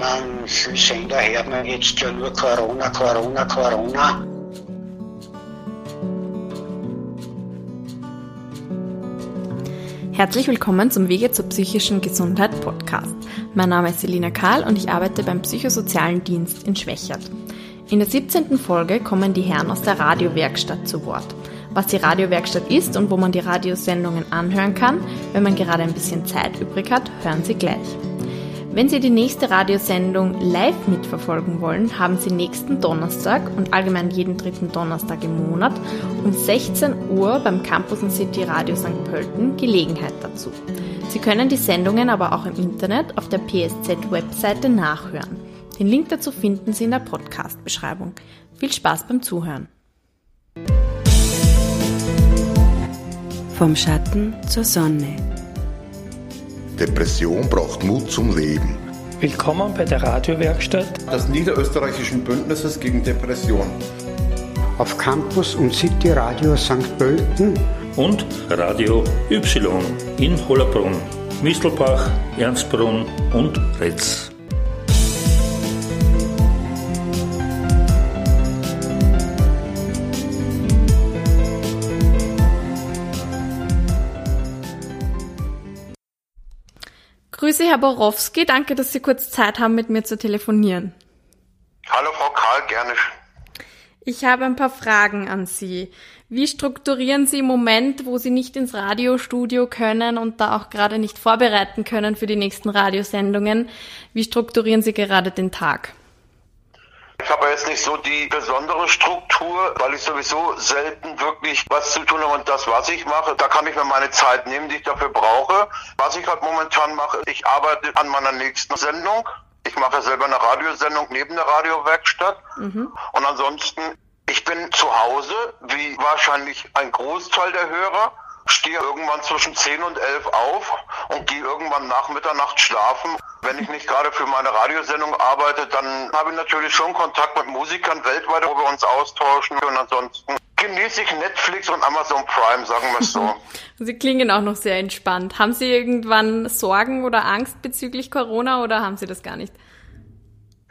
meinem Sender hört man jetzt ja nur Corona, Corona, Corona. Herzlich willkommen zum Wege zur psychischen Gesundheit Podcast. Mein Name ist Selina Karl und ich arbeite beim Psychosozialen Dienst in Schwächert. In der 17. Folge kommen die Herren aus der Radiowerkstatt zu Wort. Was die Radiowerkstatt ist und wo man die Radiosendungen anhören kann, wenn man gerade ein bisschen Zeit übrig hat, hören Sie gleich. Wenn Sie die nächste Radiosendung live mitverfolgen wollen, haben Sie nächsten Donnerstag und allgemein jeden dritten Donnerstag im Monat um 16 Uhr beim Campus City Radio St. Pölten Gelegenheit dazu. Sie können die Sendungen aber auch im Internet auf der PSZ-Webseite nachhören. Den Link dazu finden Sie in der Podcast-Beschreibung. Viel Spaß beim Zuhören. Vom Schatten zur Sonne. Depression braucht Mut zum Leben. Willkommen bei der Radiowerkstatt des Niederösterreichischen Bündnisses gegen Depression. Auf Campus und City Radio St. Pölten und Radio Y in Hollerbrunn, Mistelbach, Ernstbrunn und Retz. Grüße, Herr Borowski. Danke, dass Sie kurz Zeit haben, mit mir zu telefonieren. Hallo, Frau Karl, gerne. Ich habe ein paar Fragen an Sie. Wie strukturieren Sie im Moment, wo Sie nicht ins Radiostudio können und da auch gerade nicht vorbereiten können für die nächsten Radiosendungen? Wie strukturieren Sie gerade den Tag? Ich habe jetzt nicht so die besondere Struktur, weil ich sowieso selten wirklich was zu tun habe und das, was ich mache, da kann ich mir meine Zeit nehmen, die ich dafür brauche. Was ich halt momentan mache, ich arbeite an meiner nächsten Sendung. Ich mache selber eine Radiosendung neben der Radiowerkstatt. Mhm. Und ansonsten, ich bin zu Hause, wie wahrscheinlich ein Großteil der Hörer stehe irgendwann zwischen 10 und 11 auf und gehe irgendwann nach Mitternacht schlafen. Wenn ich nicht gerade für meine Radiosendung arbeite, dann habe ich natürlich schon Kontakt mit Musikern weltweit, wo wir uns austauschen. Und ansonsten genieße ich Netflix und Amazon Prime, sagen wir es so. Sie klingen auch noch sehr entspannt. Haben Sie irgendwann Sorgen oder Angst bezüglich Corona oder haben Sie das gar nicht?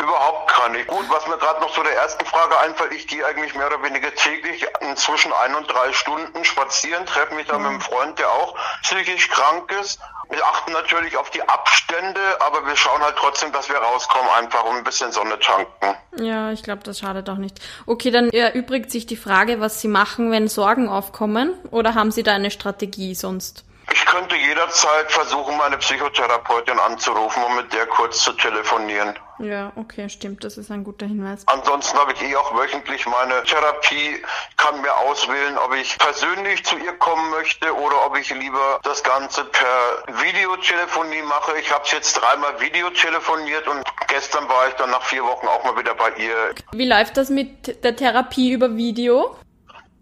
Überhaupt keine. Gut, was mir gerade noch zu der ersten Frage einfällt, ich gehe eigentlich mehr oder weniger täglich zwischen ein und drei Stunden spazieren, treffe mich da mhm. mit einem Freund, der auch psychisch krank ist. Wir achten natürlich auf die Abstände, aber wir schauen halt trotzdem, dass wir rauskommen, einfach um ein bisschen Sonne tanken. Ja, ich glaube, das schadet auch nicht. Okay, dann erübrigt sich die Frage, was Sie machen, wenn Sorgen aufkommen, oder haben Sie da eine Strategie sonst? Ich könnte jederzeit versuchen, meine Psychotherapeutin anzurufen, um mit der kurz zu telefonieren. Ja, okay, stimmt, das ist ein guter Hinweis. Ansonsten habe ich eh auch wöchentlich meine Therapie, kann mir auswählen, ob ich persönlich zu ihr kommen möchte oder ob ich lieber das Ganze per Videotelefonie mache. Ich habe es jetzt dreimal Videotelefoniert und gestern war ich dann nach vier Wochen auch mal wieder bei ihr. Wie läuft das mit der Therapie über Video?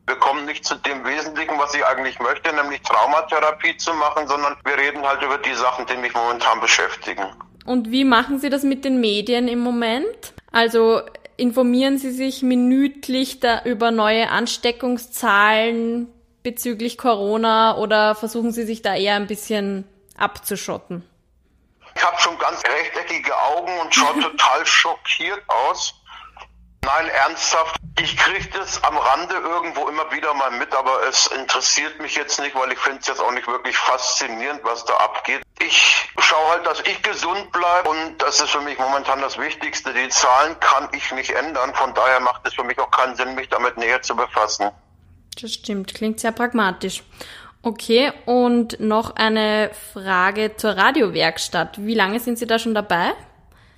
Wir kommen nicht zu dem Wesentlichen, was ich eigentlich möchte, nämlich Traumatherapie zu machen, sondern wir reden halt über die Sachen, die mich momentan beschäftigen. Und wie machen Sie das mit den Medien im Moment? Also informieren Sie sich minütlich da über neue Ansteckungszahlen bezüglich Corona oder versuchen Sie sich da eher ein bisschen abzuschotten? Ich habe schon ganz rechteckige Augen und schaue total schockiert aus. Nein, ernsthaft. Ich kriege das am Rande irgendwo immer wieder mal mit, aber es interessiert mich jetzt nicht, weil ich finde es jetzt auch nicht wirklich faszinierend, was da abgeht. Ich schaue halt, dass ich gesund bleibe und das ist für mich momentan das Wichtigste. Die Zahlen kann ich nicht ändern, von daher macht es für mich auch keinen Sinn, mich damit näher zu befassen. Das stimmt, klingt sehr pragmatisch. Okay, und noch eine Frage zur Radiowerkstatt. Wie lange sind Sie da schon dabei?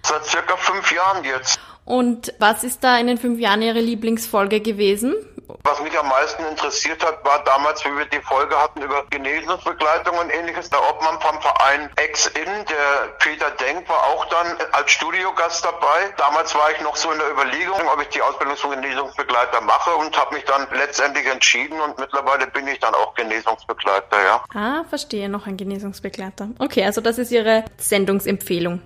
Seit circa fünf Jahren jetzt. Und was ist da in den fünf Jahren Ihre Lieblingsfolge gewesen? Was mich am meisten interessiert hat, war damals, wie wir die Folge hatten über Genesungsbegleitung und ähnliches. Der Obmann vom Verein Ex-In, der Peter Denk, war auch dann als Studiogast dabei. Damals war ich noch so in der Überlegung, ob ich die Ausbildung zum Genesungsbegleiter mache und habe mich dann letztendlich entschieden und mittlerweile bin ich dann auch Genesungsbegleiter, ja. Ah, verstehe, noch ein Genesungsbegleiter. Okay, also das ist Ihre Sendungsempfehlung.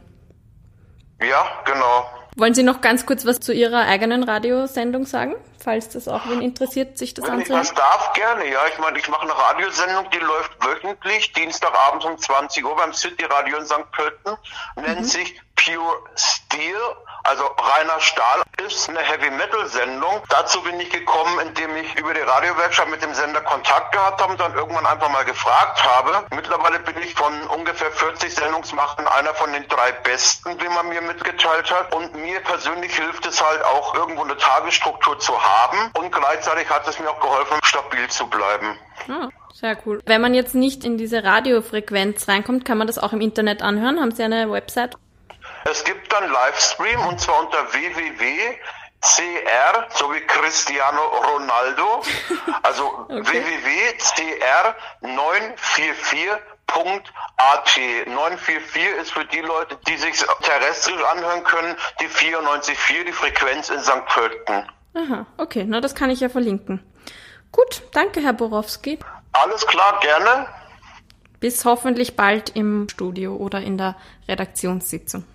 Ja, genau. Wollen Sie noch ganz kurz was zu Ihrer eigenen Radiosendung sagen, falls das auch wen interessiert, sich das Wenn anzuhören? Ich das darf gerne, ja. Ich meine, ich mache eine Radiosendung, die läuft wöchentlich, Dienstagabends um 20 Uhr beim City Radio in St. Pölten, nennt mhm. sich Pure Steel, also reiner Stahl, ist eine Heavy Metal Sendung. Dazu bin ich gekommen, indem ich über die Radiowerkstatt mit dem Sender Kontakt gehabt habe und dann irgendwann einfach mal gefragt habe. Mittlerweile bin ich von ungefähr 40 Sendungsmachten einer von den drei besten, wie man mir mitgeteilt hat. Und mir persönlich hilft es halt auch irgendwo eine Tagesstruktur zu haben und gleichzeitig hat es mir auch geholfen, stabil zu bleiben. Ah, sehr cool. Wenn man jetzt nicht in diese Radiofrequenz reinkommt, kann man das auch im Internet anhören? Haben Sie eine Website? Es gibt dann Livestream und zwar unter www.cr sowie Cristiano Ronaldo, also Okay. www.cr944.at. 944 ist für die Leute, die sich terrestrisch anhören können, die 94.4, die Frequenz in St. Pölten. Aha, okay, na das kann ich ja verlinken. Gut, danke, Herr Borowski. Alles klar, gerne. Bis hoffentlich bald im Studio oder in der Redaktionssitzung.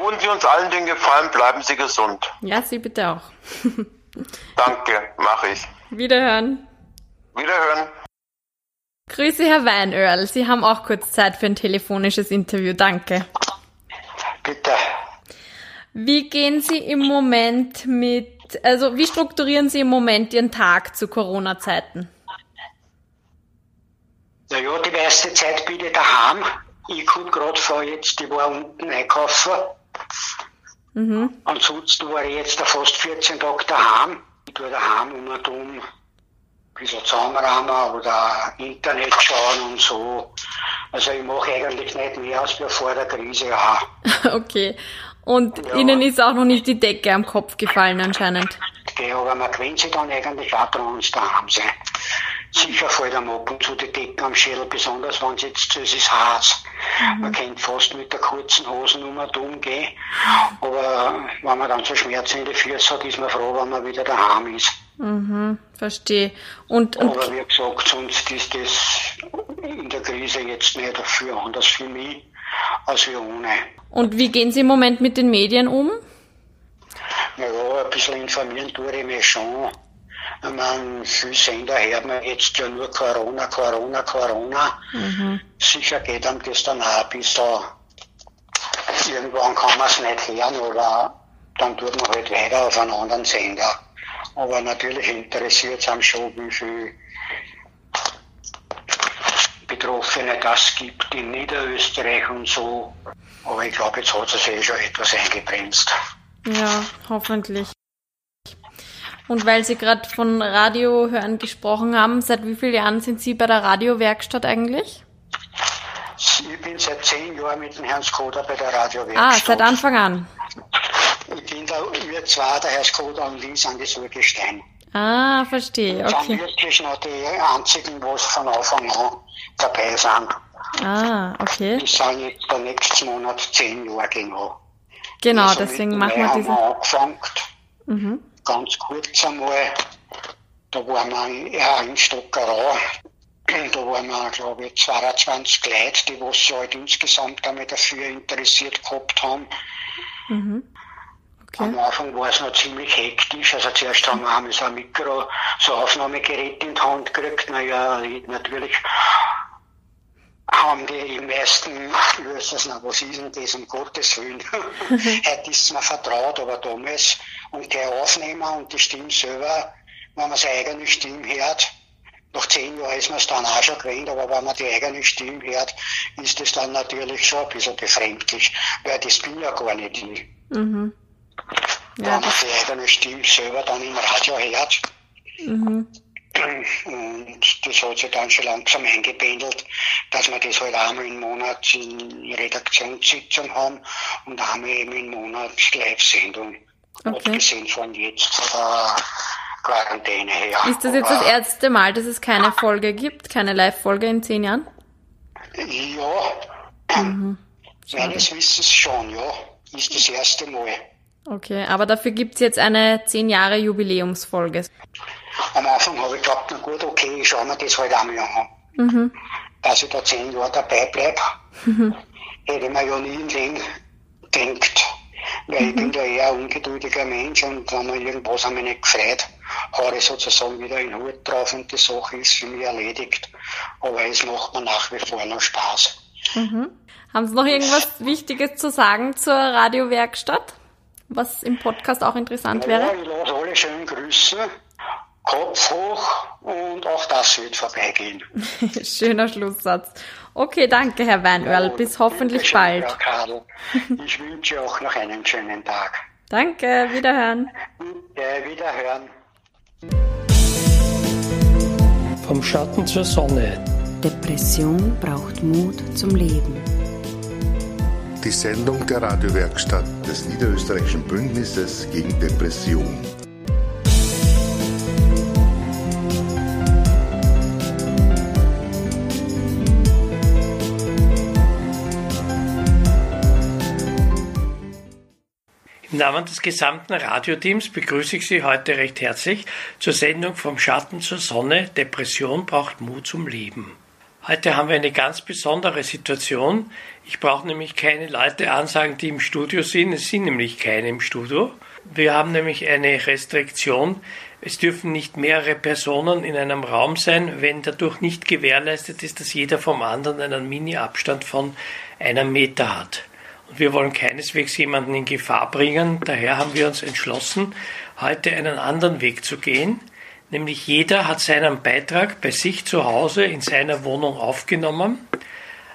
Tun Sie uns allen den Gefallen, bleiben Sie gesund. Ja, Sie bitte auch. Danke, mache ich. Wiederhören. Wiederhören. Grüße, Herr Weinöhrl. Sie haben auch kurz Zeit für ein telefonisches Interview. Danke. Bitte. Wie gehen Sie im Moment mit, also wie strukturieren Sie im Moment Ihren Tag zu Corona-Zeiten? Naja, die meiste Zeit bin ich daheim. Ich komme gerade von jetzt, ich war unten einkaufen. Mhm. Ansonsten war ich jetzt fast 14 Tage daheim. Ich tue daheim um und um ein bisschen zusammenrahmen oder Internet schauen und so. Also ich mache eigentlich nicht mehr als wir vor der Krise auch. Okay. Und Ihnen ist auch noch nicht die Decke am Kopf gefallen anscheinend. Okay, aber man gewöhnt sich dann eigentlich auch wenn sie daheim sind. Sicher fällt einem ab und zu die Decke am Schädel, besonders wenn es jetzt so ist, ist heiß. Man kennt fast mit der kurzen Hosen um und um gehen. Aber wenn man dann so Schmerzen in den Füßen hat, ist man froh, wenn man wieder daheim ist. Mhm, verstehe. Und, und Aber wie gesagt, sonst ist das in der Krise jetzt nicht dafür anders für mich als für ohne. Und wie gehen Sie im Moment mit den Medien um? Naja, ein bisschen informieren tue ich mich schon. Ich meine, viele Sender hört man jetzt ja nur Corona, Corona, Corona. Sicher geht einem das dann auch ein bisschen, irgendwann kann man es nicht hören oder dann tut man halt weiter auf einen anderen Sender. Aber natürlich interessiert es einem schon, wie viel Betroffene das gibt in Niederösterreich und so. Aber ich glaube, jetzt hat es eh schon etwas eingebremst. Ja, hoffentlich. Und weil Sie gerade von Radiohören gesprochen haben, seit wie vielen Jahren sind Sie bei der Radiowerkstatt eigentlich? Ich bin seit zehn Jahren mit dem Herrn Skoda bei der Ah, Radiowerkstatt. seit Anfang an. Ich bin da, wir zwei, der Herr Skoda und ich, sind die Sulgestein. Ah, verstehe, Wir sind okay. wirklich noch die einzigen, was von Anfang an dabei sind. Ah, okay. Die sind jetzt der nächsten Monat zehn Jahre genau. Genau, Also deswegen machen wir Mai haben wir angefangen, Mhm. Ganz kurz einmal. Da waren wir ja in Stockerau. Da waren wir, glaube ich, 22 Leute, die was sich halt insgesamt damit dafür interessiert gehabt haben. Mhm. Am Okay. Anfang war es noch ziemlich hektisch. Also zuerst haben wir einmal so ein Mikro, so Aufnahmegerät in die Hand gekriegt. Naja, natürlich haben die meisten löst na, was ist denn das, um Gottes Willen. Heute ist es mir vertraut, aber damals, und gleich aufnehmen und die Stimme selber, wenn man seine eigene Stimme hört, nach zehn Jahren ist man es dann auch schon gewöhnt, aber wenn man die eigene Stimme hört, ist es dann natürlich schon ein bisschen befremdlich, weil das bin ja gar nicht ich. Mhm. Ja, wenn man die eigene Stimme selber dann im Radio hört. mhm. Und das hat sich dann schon langsam eingependelt, dass wir das halt einmal im Monat in Redaktionssitzung haben und einmal eben im Monat Live-Sendung. Okay. Abgesehen von jetzt von der Quarantäne her. Ist das jetzt das erste Mal, dass es keine Folge gibt, keine Live-Folge in zehn Jahren? Ja, meines Wissens schon, ja. Ist das erste Mal. Okay, aber dafür gibt's jetzt eine zehn Jahre Jubiläumsfolge. Am Anfang habe ich gedacht, na gut, okay, ich schaue mir das halt einmal an. Mhm. Dass ich da zehn Jahre dabei bleibe, hätte ich mir ja nie im Leben gedacht. Weil ich bin da eher ein ungeduldiger Mensch und wenn mir irgendwas an mich nicht gefreut, haue ich sozusagen wieder in den Hut drauf und die Sache ist für mich erledigt. Aber es macht mir nach wie vor noch Spaß. Mhm. Haben Sie noch irgendwas Wichtiges zu sagen zur Radiowerkstatt, was im Podcast auch interessant wäre? Ja, ich lasse alle schön grüßen. Kopf hoch und auch das wird vorbeigehen. Schöner Schlusssatz. Okay, danke, Herr Weinörl. Bis hoffentlich bald. Frau Kadel. Ich wünsche auch noch einen schönen Tag. Danke, wiederhören. Ja, wiederhören. Vom Schatten zur Sonne. Depression braucht Mut zum Leben. Die Sendung der Radiowerkstatt des Niederösterreichischen Bündnisses gegen Depression. Namen des gesamten Radioteams begrüße ich Sie heute recht herzlich zur Sendung Vom Schatten zur Sonne. Depression braucht Mut zum Leben. Heute haben wir eine ganz besondere Situation. Ich brauche nämlich keine Leute ansagen, die im Studio sind. Es sind nämlich keine im Studio. Wir haben nämlich eine Restriktion. Es dürfen nicht mehrere Personen in einem Raum sein, wenn dadurch nicht gewährleistet ist, dass jeder vom anderen einen Mini-Abstand von einem Meter hat. Und wir wollen keineswegs jemanden in Gefahr bringen. Daher haben wir uns entschlossen, heute einen anderen Weg zu gehen. Nämlich jeder hat seinen Beitrag bei sich zu Hause in seiner Wohnung aufgenommen,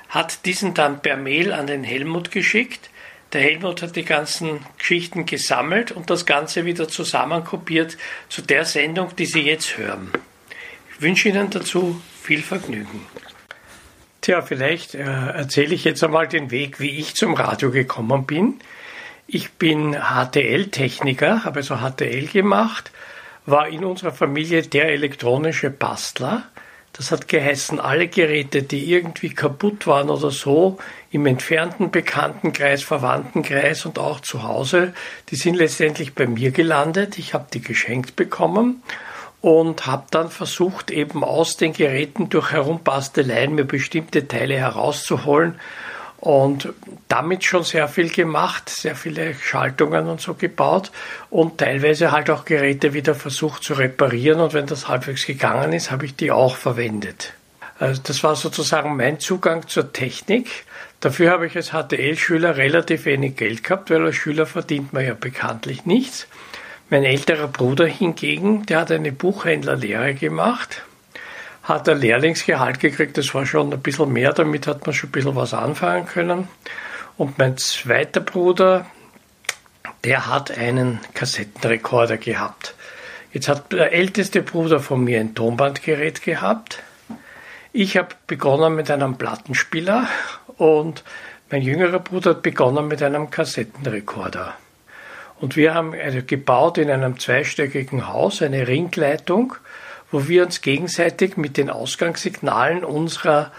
hat diesen dann per Mail an den Helmut geschickt. Der Helmut hat die ganzen Geschichten gesammelt und das Ganze wieder zusammenkopiert zu der Sendung, die Sie jetzt hören. Ich wünsche Ihnen dazu viel Vergnügen. Tja, vielleicht äh, erzähle ich jetzt einmal den Weg, wie ich zum Radio gekommen bin. Ich bin HTL-Techniker, habe also HTL gemacht, war in unserer Familie der elektronische Bastler. Das hat geheißen, alle Geräte, die irgendwie kaputt waren oder so, im entfernten Bekanntenkreis, Verwandtenkreis und auch zu Hause, die sind letztendlich bei mir gelandet. Ich habe die geschenkt bekommen und habe dann versucht, eben aus den Geräten durch Herumbasteleien mir bestimmte Teile herauszuholen und damit schon sehr viel gemacht, sehr viele Schaltungen und so gebaut und teilweise halt auch Geräte wieder versucht zu reparieren und wenn das halbwegs gegangen ist, habe ich die auch verwendet. Also das war sozusagen mein Zugang zur Technik. Dafür habe ich als HTL-Schüler relativ wenig Geld gehabt, weil als Schüler verdient man ja bekanntlich nichts. Mein älterer Bruder hingegen, der hat eine Buchhändlerlehre gemacht, hat ein Lehrlingsgehalt gekriegt, das war schon ein bisschen mehr, damit hat man schon ein bisschen was anfangen können. Und mein zweiter Bruder, der hat einen Kassettenrekorder gehabt. Jetzt hat der älteste Bruder von mir ein Tonbandgerät gehabt. Ich habe begonnen mit einem Plattenspieler und mein jüngerer Bruder hat begonnen mit einem Kassettenrekorder. Und wir haben also gebaut in einem zweistöckigen Haus eine Ringleitung, wo wir uns gegenseitig mit den Ausgangssignalen unserer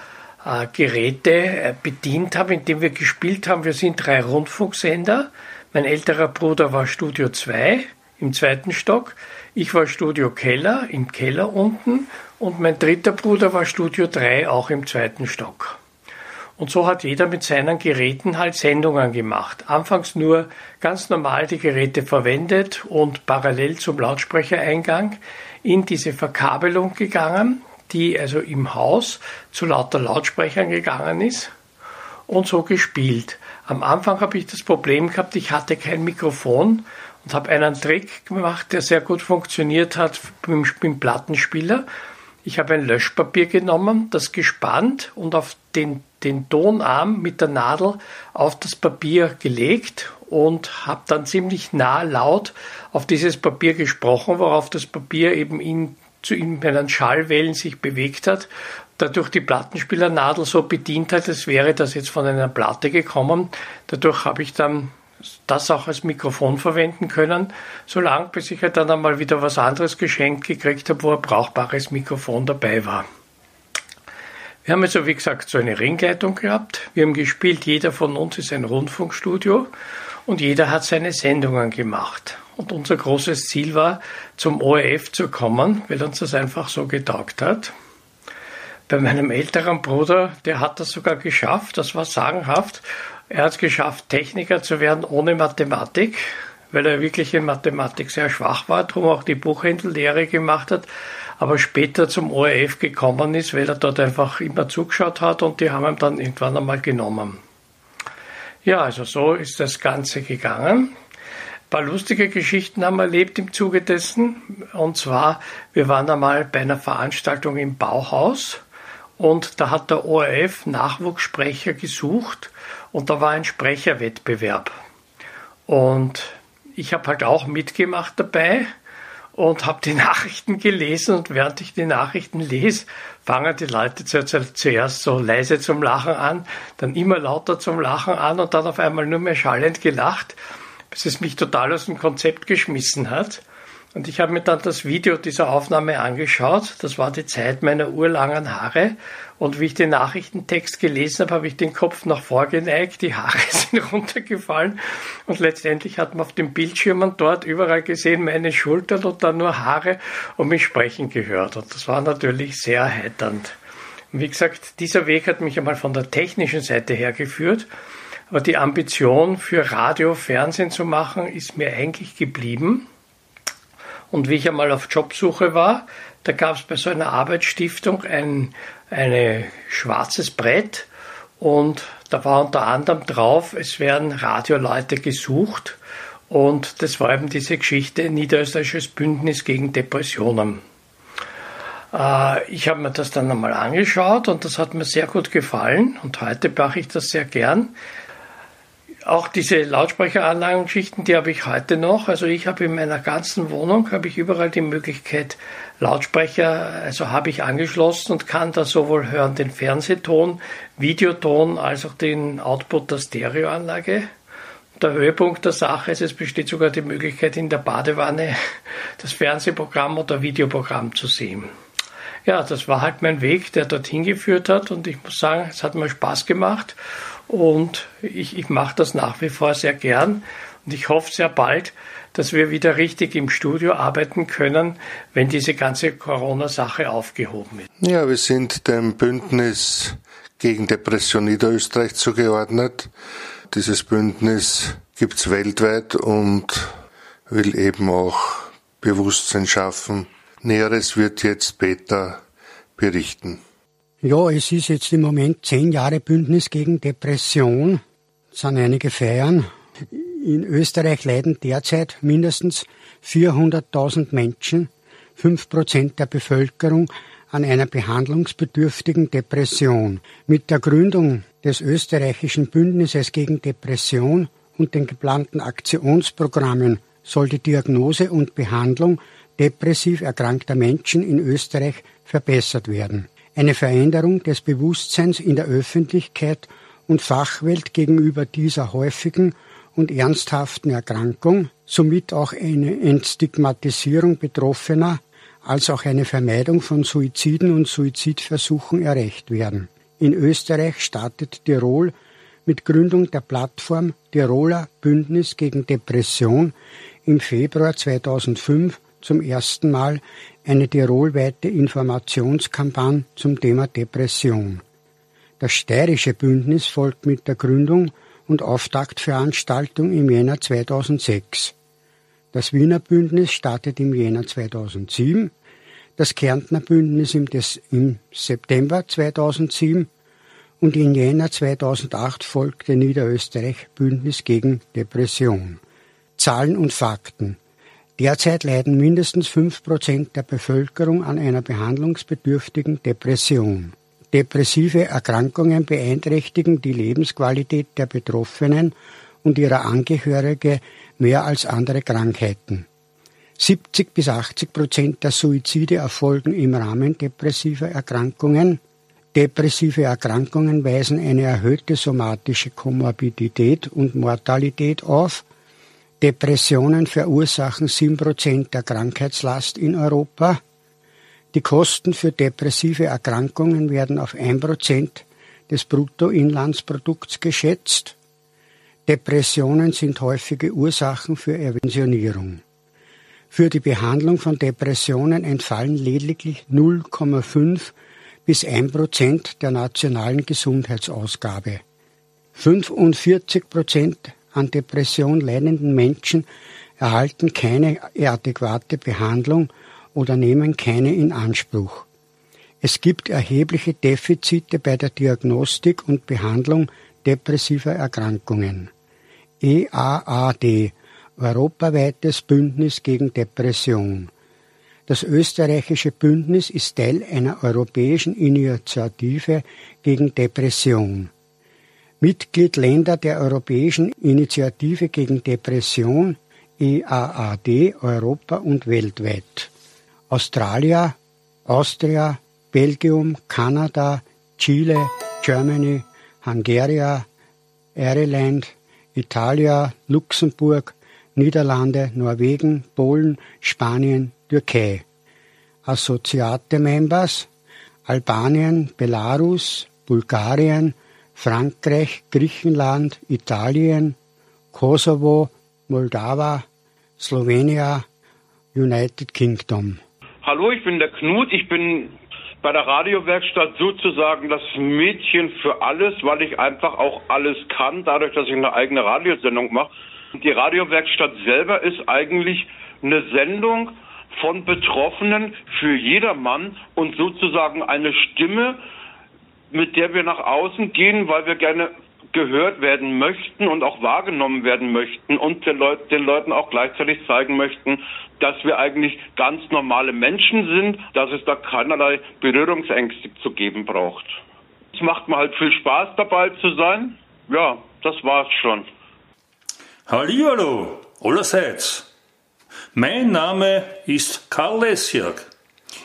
äh, Geräte äh, bedient haben, indem wir gespielt haben. Wir sind drei Rundfunksender. Mein älterer Bruder war Studio 2 im zweiten Stock. Ich war Studio Keller im Keller unten und mein dritter Bruder war Studio 3 auch im zweiten Stock. Und so hat jeder mit seinen Geräten halt Sendungen gemacht. Anfangs nur ganz normal die Geräte verwendet und parallel zum Lautsprechereingang in diese Verkabelung gegangen, die also im Haus zu lauter Lautsprechern gegangen ist und so gespielt. Am Anfang habe ich das Problem gehabt, ich hatte kein Mikrofon und habe einen Trick gemacht, der sehr gut funktioniert hat beim, beim Plattenspieler. Ich habe ein Löschpapier genommen, das gespannt und auf den, den Tonarm mit der Nadel auf das Papier gelegt und habe dann ziemlich nah laut auf dieses Papier gesprochen, worauf das Papier eben in, zu in meinen Schallwellen sich bewegt hat, dadurch die Plattenspielernadel so bedient hat, als wäre das jetzt von einer Platte gekommen. Dadurch habe ich dann das auch als Mikrofon verwenden können, solange bis ich halt dann einmal wieder was anderes geschenkt gekriegt habe, wo ein brauchbares Mikrofon dabei war. Wir haben also, wie gesagt, so eine Ringleitung gehabt. Wir haben gespielt, jeder von uns ist ein Rundfunkstudio und jeder hat seine Sendungen gemacht. Und unser großes Ziel war, zum ORF zu kommen, weil uns das einfach so getaugt hat. Bei meinem älteren Bruder, der hat das sogar geschafft, das war sagenhaft. Er hat es geschafft, Techniker zu werden ohne Mathematik. weil er wirklich in Mathematik sehr schwach war, darum auch die Buchhändellehre gemacht hat, aber später zum ORF gekommen ist, weil er dort einfach immer zugeschaut hat und die haben ihn dann irgendwann einmal genommen. Ja, also so ist das Ganze gegangen. Ein paar lustige Geschichten haben wir erlebt im Zuge dessen. Und zwar, wir waren einmal bei einer Veranstaltung im Bauhaus und da hat der ORF Nachwuchssprecher gesucht und da war ein Sprecherwettbewerb. Und ich habe halt auch mitgemacht dabei und habe die Nachrichten gelesen und während ich die Nachrichten lese, fangen die Leute zuerst so leise zum Lachen an, dann immer lauter zum Lachen an und dann auf einmal nur mehr schallend gelacht, bis es mich total aus dem Konzept geschmissen hat. Und ich habe mir dann das Video dieser Aufnahme angeschaut. Das war die Zeit meiner urlangen Haare. Und wie ich den Nachrichtentext gelesen habe, habe ich den Kopf nach vorgeneigt, die Haare sind runtergefallen und letztendlich hat man auf den Bildschirmen dort überall gesehen meine Schultern und dann nur Haare und mich sprechen gehört. Und das war natürlich sehr erheiternd. Und wie gesagt, dieser Weg hat mich einmal von der technischen Seite her geführt. Aber die Ambition für Radio, Fernsehen zu machen, ist mir eigentlich geblieben. Und wie ich einmal auf Jobsuche war, da gab es bei so einer Arbeitsstiftung ein eine schwarzes Brett und da war unter anderem drauf, es werden Radioleute gesucht und das war eben diese Geschichte Niederösterreichisches Bündnis gegen Depressionen. Äh, ich habe mir das dann einmal angeschaut und das hat mir sehr gut gefallen und heute mache ich das sehr gern auch diese Lautsprecheranlagenschichten, die habe ich heute noch. Also ich habe in meiner ganzen Wohnung habe ich überall die Möglichkeit Lautsprecher, also habe ich angeschlossen und kann da sowohl hören den Fernsehton, Videoton als auch den Output der Stereoanlage. Der Höhepunkt der Sache ist, es besteht sogar die Möglichkeit in der Badewanne das Fernsehprogramm oder Videoprogramm zu sehen. Ja, das war halt mein Weg, der dorthin geführt hat und ich muss sagen, es hat mir Spaß gemacht und ich, ich mache das nach wie vor sehr gern. Und ich hoffe sehr bald, dass wir wieder richtig im Studio arbeiten können, wenn diese ganze Corona-Sache aufgehoben ist. Ja, wir sind dem Bündnis gegen Depression Niederösterreich zugeordnet. Dieses Bündnis gibt es weltweit und will eben auch Bewusstsein schaffen. Näheres wird jetzt Peter berichten. Ja, es ist jetzt im Moment zehn Jahre Bündnis gegen Depression. Es sind einige Feiern. In Österreich leiden derzeit mindestens 400.000 Menschen, fünf Prozent der Bevölkerung, an einer behandlungsbedürftigen Depression. Mit der Gründung des österreichischen Bündnisses gegen Depression und den geplanten Aktionsprogrammen soll die Diagnose und Behandlung depressiv erkrankter Menschen in Österreich verbessert werden eine Veränderung des Bewusstseins in der Öffentlichkeit und Fachwelt gegenüber dieser häufigen und ernsthaften Erkrankung, somit auch eine Entstigmatisierung Betroffener als auch eine Vermeidung von Suiziden und Suizidversuchen erreicht werden. In Österreich startet Tirol mit Gründung der Plattform Tiroler Bündnis gegen Depression im Februar 2005 zum ersten Mal eine tirolweite Informationskampagne zum Thema Depression. Das steirische Bündnis folgt mit der Gründung und Auftaktveranstaltung im Jänner 2006. Das Wiener Bündnis startet im Jänner 2007, das Kärntner Bündnis im, Des im September 2007 und im Jänner 2008 folgte Niederösterreich Bündnis gegen Depression. Zahlen und Fakten. Derzeit leiden mindestens fünf Prozent der Bevölkerung an einer behandlungsbedürftigen Depression. Depressive Erkrankungen beeinträchtigen die Lebensqualität der Betroffenen und ihrer Angehörige mehr als andere Krankheiten. 70 bis 80 Prozent der Suizide erfolgen im Rahmen depressiver Erkrankungen. Depressive Erkrankungen weisen eine erhöhte somatische Komorbidität und Mortalität auf Depressionen verursachen 7% der Krankheitslast in Europa. Die Kosten für depressive Erkrankungen werden auf 1% des Bruttoinlandsprodukts geschätzt. Depressionen sind häufige Ursachen für Erventionierung. Für die Behandlung von Depressionen entfallen lediglich 0,5 bis 1 Prozent der nationalen Gesundheitsausgabe. 45 Prozent an Depression leidenden Menschen erhalten keine adäquate Behandlung oder nehmen keine in Anspruch. Es gibt erhebliche Defizite bei der Diagnostik und Behandlung depressiver Erkrankungen. EAAD, Europaweites Bündnis gegen Depression. Das österreichische Bündnis ist Teil einer europäischen Initiative gegen Depression. Mitglied Länder der Europäischen Initiative gegen Depression EAAD Europa und weltweit. Australia, Austria, Belgium, Kanada, Chile, Germany, Hungary, Ireland, Italia, Luxemburg, Niederlande, Norwegen, Polen, Spanien, Türkei. Associate Members Albanien, Belarus, Bulgarien, Frankreich, Griechenland, Italien, Kosovo, Moldava, Slowenien, United Kingdom. Hallo, ich bin der Knut. Ich bin bei der Radiowerkstatt sozusagen das Mädchen für alles, weil ich einfach auch alles kann, dadurch, dass ich eine eigene Radiosendung mache. Die Radiowerkstatt selber ist eigentlich eine Sendung von Betroffenen für jedermann und sozusagen eine Stimme, mit der wir nach außen gehen, weil wir gerne gehört werden möchten und auch wahrgenommen werden möchten und den, Leut den Leuten auch gleichzeitig zeigen möchten, dass wir eigentlich ganz normale Menschen sind, dass es da keinerlei Berührungsängste zu geben braucht. Es macht mir halt viel Spaß dabei zu sein. Ja, das war's schon. Hallihallo, allerseits. Mein Name ist Karl Lessiak.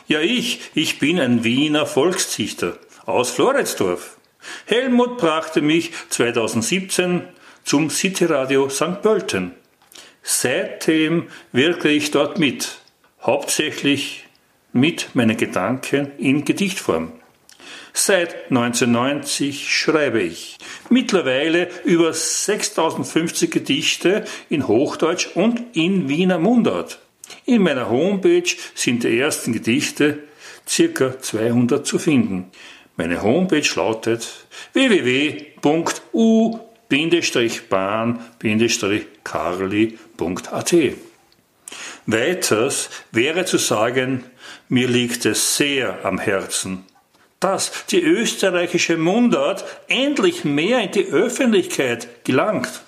Ja, ich, ich bin ein Wiener Volksdichter aus Floridsdorf. Helmut brachte mich 2017 zum Cityradio St. Pölten. Seitdem wirke ich dort mit, hauptsächlich mit meinen Gedanken in Gedichtform. Seit 1990 schreibe ich. Mittlerweile über 6050 Gedichte in Hochdeutsch und in Wiener Mundart. In meiner Homepage sind die ersten Gedichte circa 200 zu finden. Meine Homepage lautet www.u-bahn-karli.at. Weiters wäre zu sagen, mir liegt es sehr am Herzen, dass die österreichische Mundart endlich mehr in die Öffentlichkeit gelangt.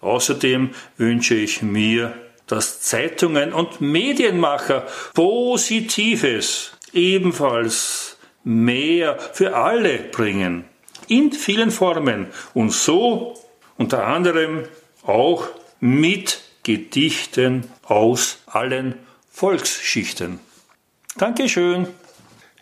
Außerdem wünsche ich mir, dass Zeitungen und Medienmacher Positives ebenfalls mehr für alle bringen. In vielen Formen. Und so unter anderem auch mit Gedichten aus allen Volksschichten. Dankeschön.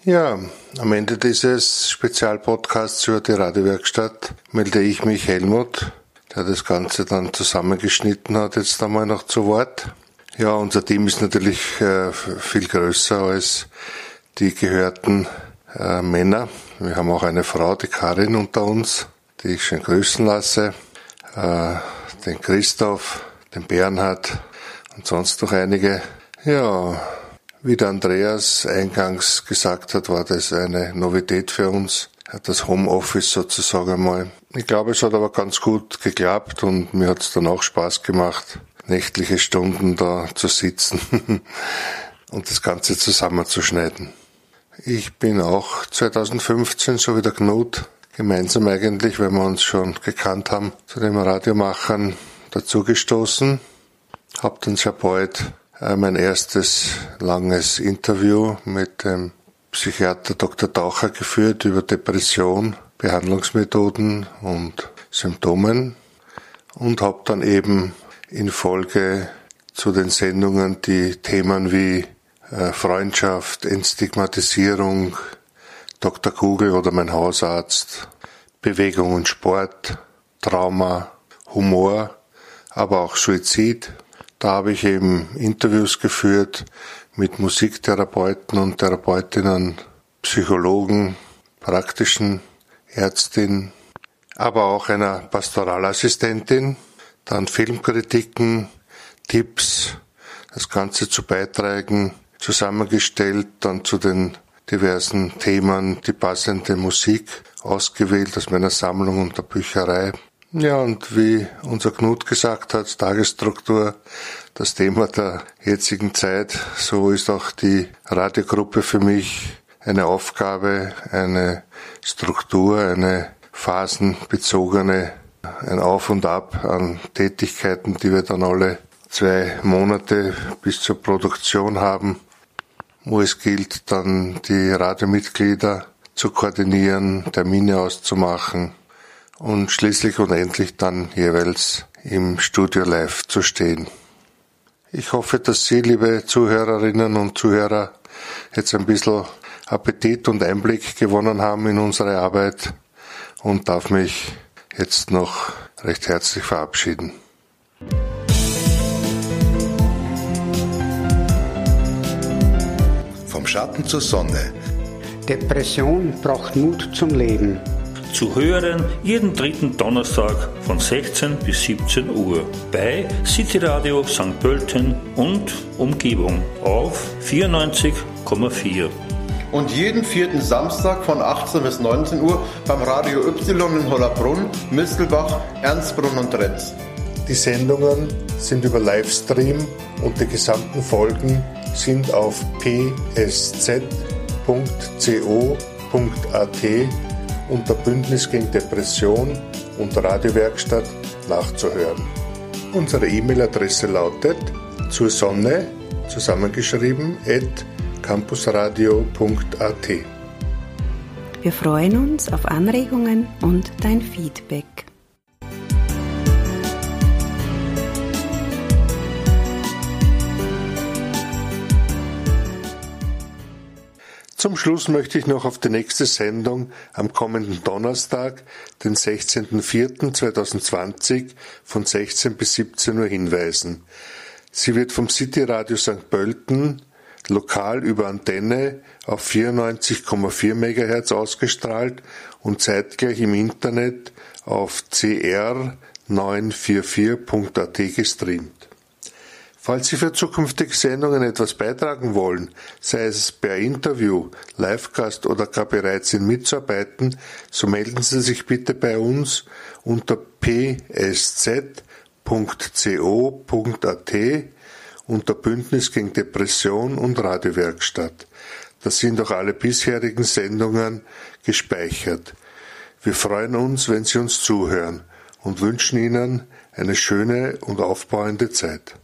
Ja, am Ende dieses Spezialpodcasts über die Radiowerkstatt melde ich mich Helmut, der das Ganze dann zusammengeschnitten hat, jetzt einmal noch zu Wort. Ja, unser Team ist natürlich äh, viel größer als die gehörten äh, Männer. Wir haben auch eine Frau, die Karin unter uns, die ich schon grüßen lasse. Äh, den Christoph, den Bernhard und sonst noch einige. Ja, wie der Andreas eingangs gesagt hat, war das eine Novität für uns. Das Homeoffice sozusagen einmal. Ich glaube, es hat aber ganz gut geklappt und mir hat es dann auch Spaß gemacht, nächtliche Stunden da zu sitzen und das Ganze zusammenzuschneiden. Ich bin auch 2015, so wie der Knut, gemeinsam eigentlich, weil wir uns schon gekannt haben, zu den Radiomachern dazugestoßen. Hab dann sehr bald äh, mein erstes langes Interview mit dem Psychiater Dr. Taucher geführt über Depression, Behandlungsmethoden und Symptomen und habe dann eben in Folge zu den Sendungen die Themen wie Freundschaft, Entstigmatisierung, Dr. Kugel oder mein Hausarzt, Bewegung und Sport, Trauma, Humor, aber auch Suizid. Da habe ich eben Interviews geführt mit Musiktherapeuten und Therapeutinnen, Psychologen, praktischen Ärztin, aber auch einer Pastoralassistentin, dann Filmkritiken, Tipps, das Ganze zu Beiträgen zusammengestellt, dann zu den diversen Themen die passende Musik ausgewählt aus meiner Sammlung und der Bücherei. Ja, und wie unser Knut gesagt hat, Tagesstruktur, das Thema der jetzigen Zeit, so ist auch die Radiogruppe für mich eine Aufgabe, eine Struktur, eine phasenbezogene, ein Auf und Ab an Tätigkeiten, die wir dann alle zwei Monate bis zur Produktion haben, wo es gilt, dann die Radiomitglieder zu koordinieren, Termine auszumachen, und schließlich und endlich dann jeweils im Studio live zu stehen. Ich hoffe, dass Sie, liebe Zuhörerinnen und Zuhörer, jetzt ein bisschen Appetit und Einblick gewonnen haben in unsere Arbeit und darf mich jetzt noch recht herzlich verabschieden. Vom Schatten zur Sonne. Depression braucht Mut zum Leben. Zu hören jeden dritten Donnerstag von 16 bis 17 Uhr bei City Radio St. Pölten und Umgebung auf 94,4. Und jeden vierten Samstag von 18 bis 19 Uhr beim Radio Y in Hollerbrunn, Mistelbach, Ernstbrunn und Retz. Die Sendungen sind über Livestream und die gesamten Folgen sind auf psz.co.at unter Bündnis gegen Depression und Radiowerkstatt nachzuhören. Unsere E-Mail-Adresse lautet zur Sonne zusammengeschrieben at campusradio.at. Wir freuen uns auf Anregungen und dein Feedback. Zum Schluss möchte ich noch auf die nächste Sendung am kommenden Donnerstag, den 16.04.2020 von 16 bis 17 Uhr hinweisen. Sie wird vom City Radio St. Pölten lokal über Antenne auf 94,4 MHz ausgestrahlt und zeitgleich im Internet auf cr944.at gestreamt. Falls Sie für zukünftige Sendungen etwas beitragen wollen, sei es per Interview, Livecast oder gar bereit sind mitzuarbeiten, so melden Sie sich bitte bei uns unter psz.co.at unter Bündnis gegen Depression und Radiowerkstatt. Da sind auch alle bisherigen Sendungen gespeichert. Wir freuen uns, wenn Sie uns zuhören und wünschen Ihnen eine schöne und aufbauende Zeit.